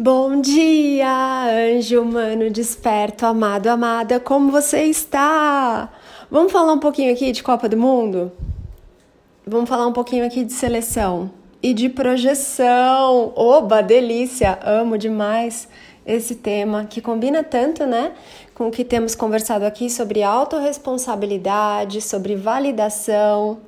Bom dia, anjo humano desperto, amado, amada, como você está? Vamos falar um pouquinho aqui de Copa do Mundo? Vamos falar um pouquinho aqui de seleção e de projeção. Oba, delícia! Amo demais esse tema que combina tanto, né, com o que temos conversado aqui sobre autorresponsabilidade, sobre validação.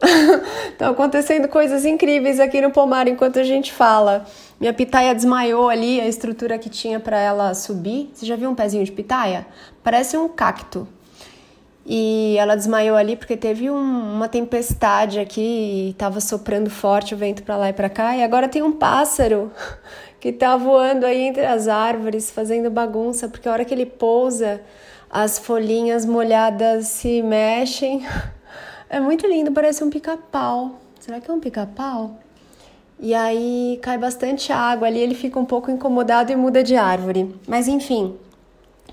Estão acontecendo coisas incríveis aqui no pomar enquanto a gente fala. Minha pitaia desmaiou ali, a estrutura que tinha para ela subir. Você já viu um pezinho de pitaia? Parece um cacto. E ela desmaiou ali porque teve um, uma tempestade aqui e estava soprando forte o vento para lá e para cá. E agora tem um pássaro que está voando aí entre as árvores, fazendo bagunça, porque a hora que ele pousa, as folhinhas molhadas se mexem. É muito lindo, parece um pica-pau. Será que é um pica-pau? E aí cai bastante água ali, ele fica um pouco incomodado e muda de árvore. Mas enfim,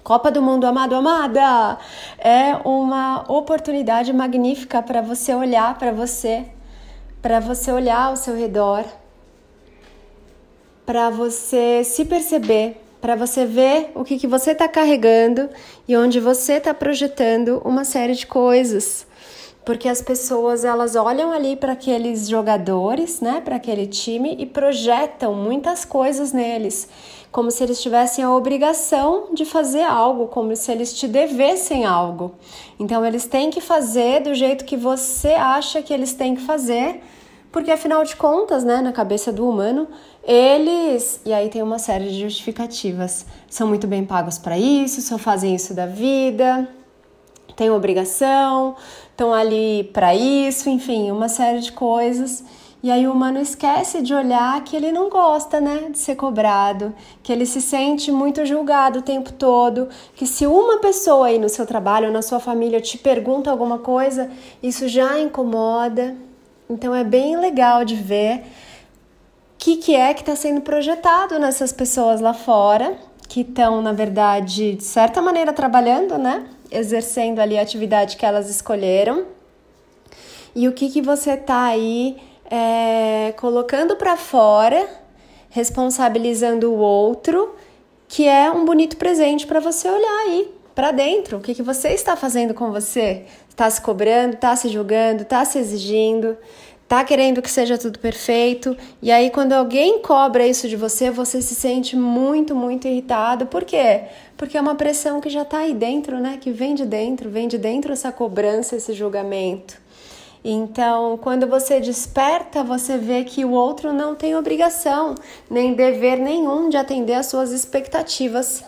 Copa do Mundo amado, amada, é uma oportunidade magnífica para você olhar para você, para você olhar ao seu redor, para você se perceber, para você ver o que, que você está carregando e onde você está projetando uma série de coisas porque as pessoas elas olham ali para aqueles jogadores, né, para aquele time e projetam muitas coisas neles, como se eles tivessem a obrigação de fazer algo, como se eles te devessem algo. Então eles têm que fazer do jeito que você acha que eles têm que fazer, porque afinal de contas, né, na cabeça do humano, eles, e aí tem uma série de justificativas, são muito bem pagos para isso, só fazem isso da vida, têm obrigação, estão ali para isso, enfim, uma série de coisas. E aí o humano esquece de olhar que ele não gosta, né, de ser cobrado, que ele se sente muito julgado o tempo todo, que se uma pessoa aí no seu trabalho ou na sua família te pergunta alguma coisa, isso já incomoda. Então é bem legal de ver o que, que é que está sendo projetado nessas pessoas lá fora, que estão, na verdade, de certa maneira trabalhando, né? exercendo ali a atividade que elas escolheram e o que, que você tá aí é, colocando para fora, responsabilizando o outro, que é um bonito presente para você olhar aí para dentro. O que, que você está fazendo com você? Está se cobrando, está se julgando, está se exigindo, tá querendo que seja tudo perfeito, e aí quando alguém cobra isso de você, você se sente muito, muito irritado. Por quê? Porque é uma pressão que já tá aí dentro, né? Que vem de dentro, vem de dentro essa cobrança, esse julgamento. Então, quando você desperta, você vê que o outro não tem obrigação, nem dever nenhum de atender às suas expectativas.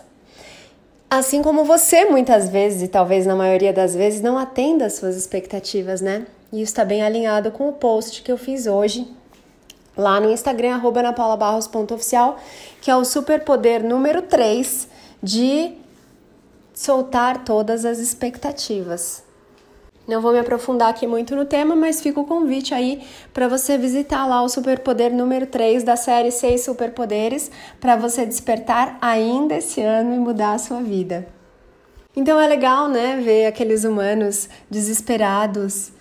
Assim como você muitas vezes, e talvez na maioria das vezes, não atenda às suas expectativas, né? E isso está bem alinhado com o post que eu fiz hoje lá no Instagram, arroba napaulabarros.oficial, que é o superpoder número 3 de soltar todas as expectativas. Não vou me aprofundar aqui muito no tema, mas fica o convite aí para você visitar lá o superpoder número 3 da série 6 superpoderes para você despertar ainda esse ano e mudar a sua vida. Então é legal, né, ver aqueles humanos desesperados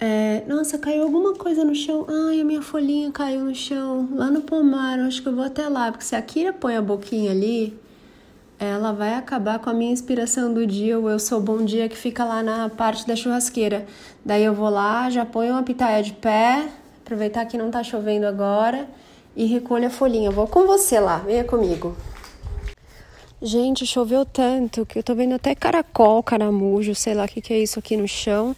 é, nossa, caiu alguma coisa no chão. Ai, a minha folhinha caiu no chão. Lá no pomar, acho que eu vou até lá. Porque se a Kira põe a boquinha ali, ela vai acabar com a minha inspiração do dia, o Eu Sou Bom Dia, que fica lá na parte da churrasqueira. Daí eu vou lá, já ponho uma pitaia de pé, aproveitar que não tá chovendo agora, e recolho a folhinha. vou com você lá, venha comigo. Gente, choveu tanto que eu tô vendo até caracol, caramujo, sei lá o que, que é isso aqui no chão.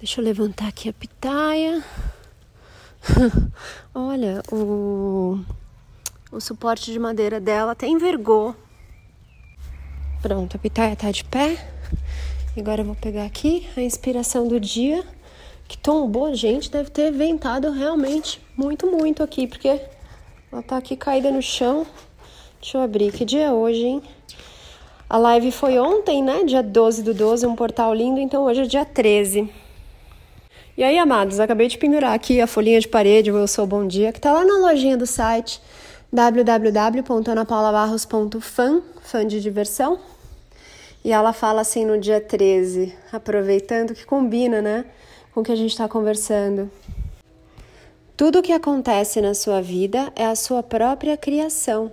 Deixa eu levantar aqui a pitaia. Olha, o, o suporte de madeira dela até envergou. Pronto, a pitaia tá de pé. Agora eu vou pegar aqui a inspiração do dia. Que tombou, gente, deve ter ventado realmente muito, muito aqui, porque ela tá aqui caída no chão. Deixa eu abrir, que dia é hoje, hein? A live foi ontem, né? Dia 12 do 12, um portal lindo, então hoje é dia 13. E aí, amados, acabei de pendurar aqui a folhinha de parede, o Eu Sou Bom Dia, que tá lá na lojinha do site www.anapaulabarros.fan, fã de diversão. E ela fala assim no dia 13, aproveitando que combina, né, com o que a gente está conversando. Tudo o que acontece na sua vida é a sua própria criação.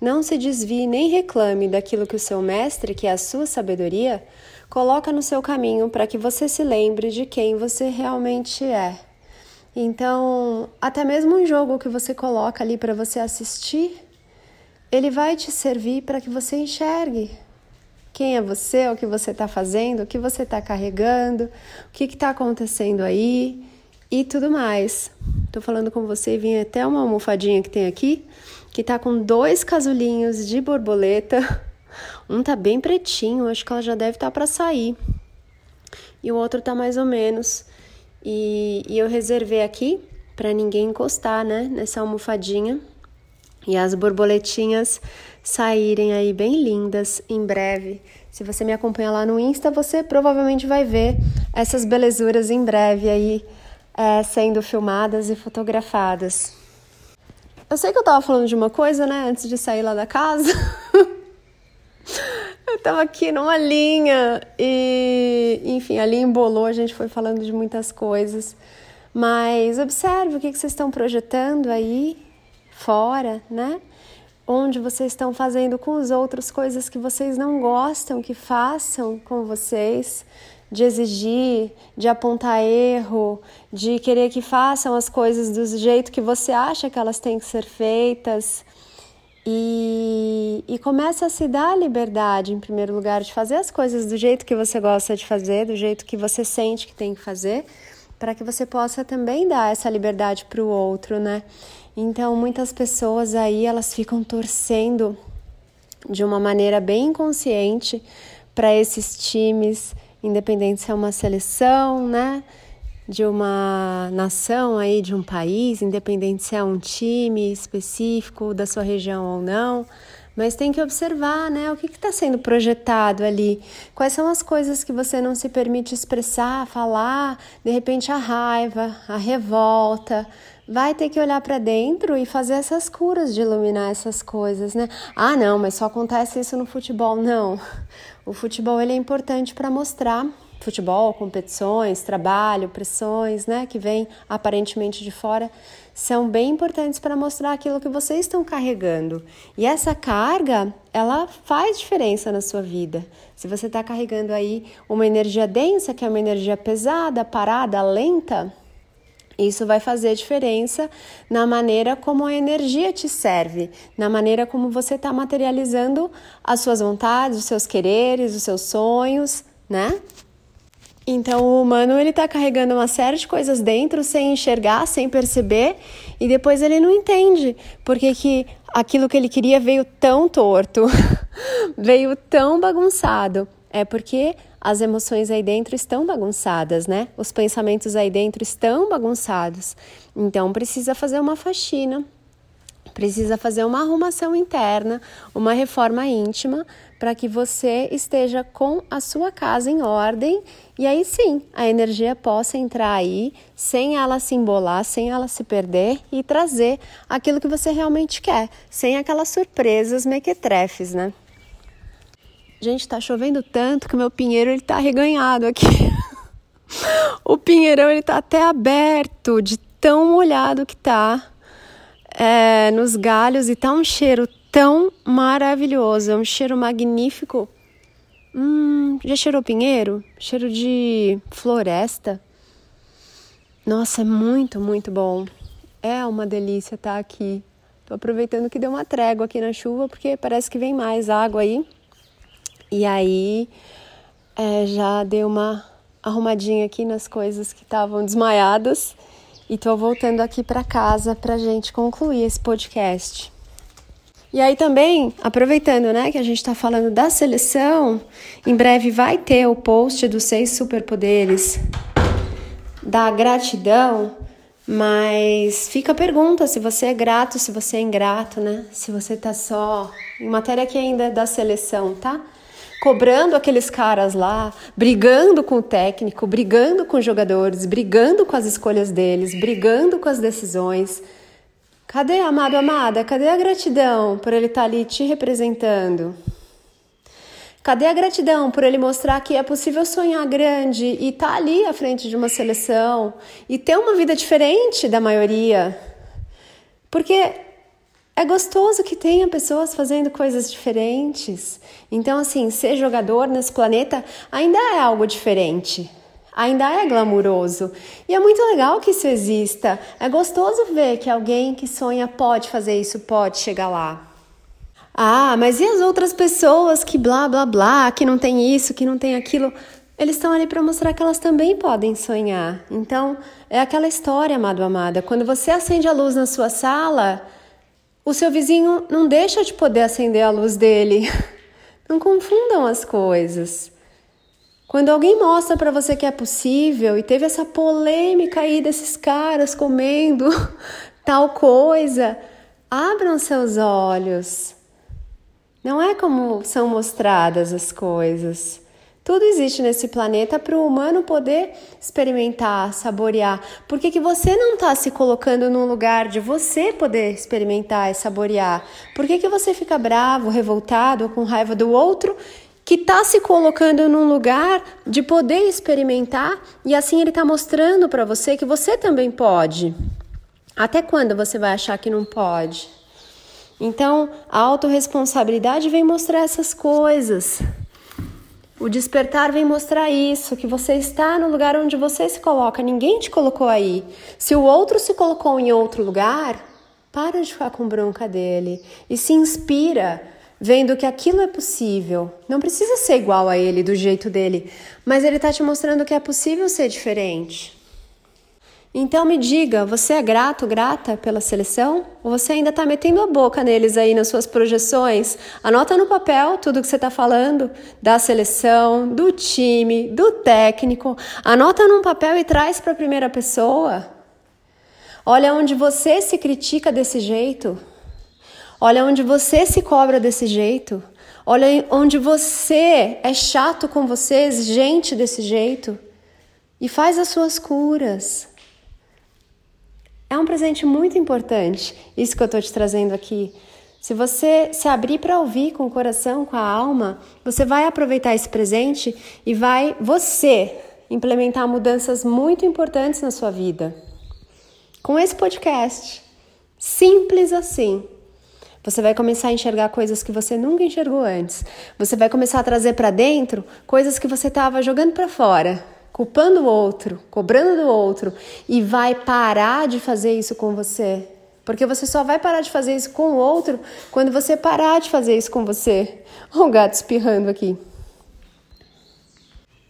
Não se desvie nem reclame daquilo que o seu mestre, que é a sua sabedoria, coloca no seu caminho para que você se lembre de quem você realmente é. Então, até mesmo um jogo que você coloca ali para você assistir, ele vai te servir para que você enxergue quem é você, o que você está fazendo, o que você está carregando, o que está acontecendo aí e tudo mais. Estou falando com você e vim até uma almofadinha que tem aqui, que está com dois casulinhos de borboleta. Um tá bem pretinho, acho que ela já deve estar tá para sair. E o outro tá mais ou menos. E, e eu reservei aqui para ninguém encostar, né, nessa almofadinha. E as borboletinhas saírem aí bem lindas em breve. Se você me acompanha lá no Insta, você provavelmente vai ver essas belezuras em breve aí é, sendo filmadas e fotografadas. Eu sei que eu tava falando de uma coisa, né, antes de sair lá da casa. tava aqui numa linha e, enfim, a linha embolou, a gente foi falando de muitas coisas. Mas observe o que, que vocês estão projetando aí fora, né? onde vocês estão fazendo com os outros coisas que vocês não gostam que façam com vocês, de exigir, de apontar erro, de querer que façam as coisas do jeito que você acha que elas têm que ser feitas. E, e começa a se dar a liberdade, em primeiro lugar, de fazer as coisas do jeito que você gosta de fazer, do jeito que você sente que tem que fazer, para que você possa também dar essa liberdade para o outro, né? Então, muitas pessoas aí elas ficam torcendo de uma maneira bem inconsciente para esses times, independente se é uma seleção, né? De uma nação aí, de um país, independente se é um time específico da sua região ou não, mas tem que observar, né? O que está sendo projetado ali? Quais são as coisas que você não se permite expressar, falar? De repente, a raiva, a revolta, vai ter que olhar para dentro e fazer essas curas de iluminar essas coisas, né? Ah, não, mas só acontece isso no futebol. Não. O futebol ele é importante para mostrar futebol, competições, trabalho, pressões, né, que vem aparentemente de fora, são bem importantes para mostrar aquilo que vocês estão carregando. E essa carga, ela faz diferença na sua vida. Se você está carregando aí uma energia densa, que é uma energia pesada, parada, lenta, isso vai fazer diferença na maneira como a energia te serve, na maneira como você está materializando as suas vontades, os seus quereres, os seus sonhos, né? Então o humano ele está carregando uma série de coisas dentro sem enxergar, sem perceber, e depois ele não entende porque que aquilo que ele queria veio tão torto, veio tão bagunçado. É porque as emoções aí dentro estão bagunçadas, né? Os pensamentos aí dentro estão bagunçados. Então precisa fazer uma faxina, precisa fazer uma arrumação interna, uma reforma íntima para que você esteja com a sua casa em ordem e aí sim a energia possa entrar aí sem ela se embolar, sem ela se perder e trazer aquilo que você realmente quer, sem aquelas surpresas mequetrefes, né? Gente, tá chovendo tanto que meu pinheiro ele tá reganhado aqui. o pinheirão ele tá até aberto de tão molhado que tá é, nos galhos e tá um cheiro tão maravilhoso, é um cheiro magnífico. Hum, já cheirou pinheiro? Cheiro de floresta. Nossa, é muito, muito bom. É uma delícia estar tá aqui. Tô aproveitando que deu uma trégua aqui na chuva, porque parece que vem mais água aí. E aí é, já deu uma arrumadinha aqui nas coisas que estavam desmaiadas. E tô voltando aqui para casa pra gente concluir esse podcast. E aí também, aproveitando, né, que a gente está falando da seleção, em breve vai ter o post dos seis superpoderes da gratidão, mas fica a pergunta se você é grato, se você é ingrato, né? Se você tá só em matéria que ainda é da seleção, tá? Cobrando aqueles caras lá, brigando com o técnico, brigando com os jogadores, brigando com as escolhas deles, brigando com as decisões Cadê, amado, amada? Cadê a gratidão por ele estar tá ali te representando? Cadê a gratidão por ele mostrar que é possível sonhar grande e estar tá ali à frente de uma seleção e ter uma vida diferente da maioria? Porque é gostoso que tenha pessoas fazendo coisas diferentes. Então, assim, ser jogador nesse planeta ainda é algo diferente. Ainda é glamuroso. E é muito legal que isso exista. É gostoso ver que alguém que sonha pode fazer isso, pode chegar lá. Ah, mas e as outras pessoas que blá blá blá, que não tem isso, que não tem aquilo? Eles estão ali para mostrar que elas também podem sonhar. Então, é aquela história, amado amada. Quando você acende a luz na sua sala, o seu vizinho não deixa de poder acender a luz dele. Não confundam as coisas. Quando alguém mostra para você que é possível e teve essa polêmica aí desses caras comendo tal coisa, abram seus olhos. Não é como são mostradas as coisas. Tudo existe nesse planeta para o humano poder experimentar, saborear. Por que, que você não está se colocando num lugar de você poder experimentar e saborear? Por que, que você fica bravo, revoltado ou com raiva do outro que está se colocando num lugar de poder experimentar e assim ele está mostrando para você que você também pode? Até quando você vai achar que não pode? Então, a autorresponsabilidade vem mostrar essas coisas. O despertar vem mostrar isso, que você está no lugar onde você se coloca, ninguém te colocou aí. Se o outro se colocou em outro lugar, para de ficar com bronca dele e se inspira vendo que aquilo é possível. Não precisa ser igual a ele do jeito dele, mas ele está te mostrando que é possível ser diferente. Então me diga, você é grato, grata pela seleção? Ou você ainda está metendo a boca neles aí nas suas projeções? Anota no papel tudo que você está falando da seleção, do time, do técnico. Anota num papel e traz para a primeira pessoa. Olha onde você se critica desse jeito. Olha onde você se cobra desse jeito. Olha onde você é chato com você, exigente desse jeito. E faz as suas curas. É um presente muito importante, isso que eu estou te trazendo aqui. Se você se abrir para ouvir com o coração, com a alma, você vai aproveitar esse presente e vai você implementar mudanças muito importantes na sua vida. Com esse podcast, simples assim. Você vai começar a enxergar coisas que você nunca enxergou antes. Você vai começar a trazer para dentro coisas que você estava jogando para fora culpando o outro, cobrando do outro e vai parar de fazer isso com você. Porque você só vai parar de fazer isso com o outro quando você parar de fazer isso com você. O gato espirrando aqui.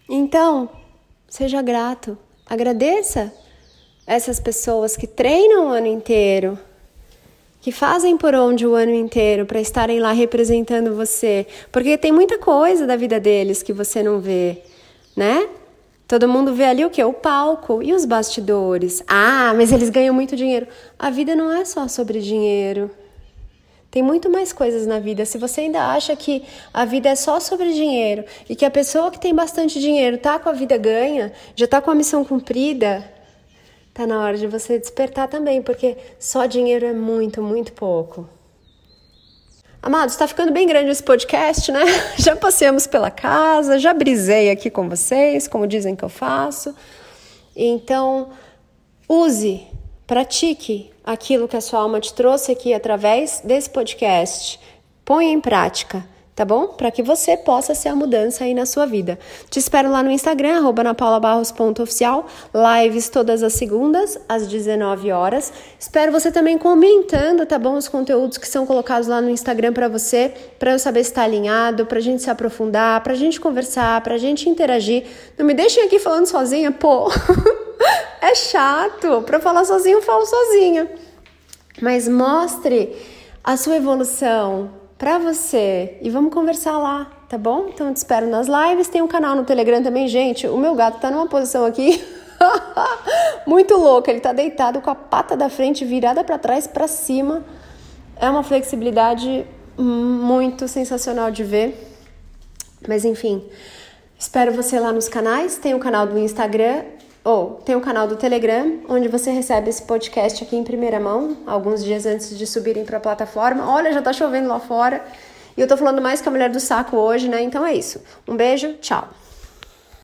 Então, seja grato. Agradeça essas pessoas que treinam o ano inteiro, que fazem por onde o ano inteiro para estarem lá representando você. Porque tem muita coisa da vida deles que você não vê, né? Todo mundo vê ali o que? O palco e os bastidores. Ah, mas eles ganham muito dinheiro. A vida não é só sobre dinheiro. Tem muito mais coisas na vida. Se você ainda acha que a vida é só sobre dinheiro e que a pessoa que tem bastante dinheiro tá com a vida ganha, já tá com a missão cumprida, tá na hora de você despertar também, porque só dinheiro é muito, muito pouco. Amados, está ficando bem grande esse podcast, né? Já passeamos pela casa, já brisei aqui com vocês, como dizem que eu faço. Então, use, pratique aquilo que a sua alma te trouxe aqui através desse podcast. Ponha em prática tá bom? Para que você possa ser a mudança aí na sua vida. Te espero lá no Instagram, arroba napaulabarros.oficial, lives todas as segundas, às 19 horas. Espero você também comentando, tá bom? Os conteúdos que são colocados lá no Instagram para você, para eu saber se está alinhado, pra gente se aprofundar, pra gente conversar, pra gente interagir. Não me deixem aqui falando sozinha, pô. é chato. Pra falar sozinho, eu falo sozinha. Mas mostre a sua evolução, para você e vamos conversar lá, tá bom? Então eu te espero nas lives. Tem um canal no Telegram também, gente. O meu gato tá numa posição aqui muito louca. Ele tá deitado com a pata da frente virada para trás, para cima. É uma flexibilidade muito sensacional de ver. Mas enfim, espero você lá nos canais. Tem o canal do Instagram ou tem o canal do Telegram, onde você recebe esse podcast aqui em primeira mão, alguns dias antes de subirem para a plataforma. Olha, já tá chovendo lá fora. E eu tô falando mais que a mulher do saco hoje, né? Então é isso. Um beijo, tchau.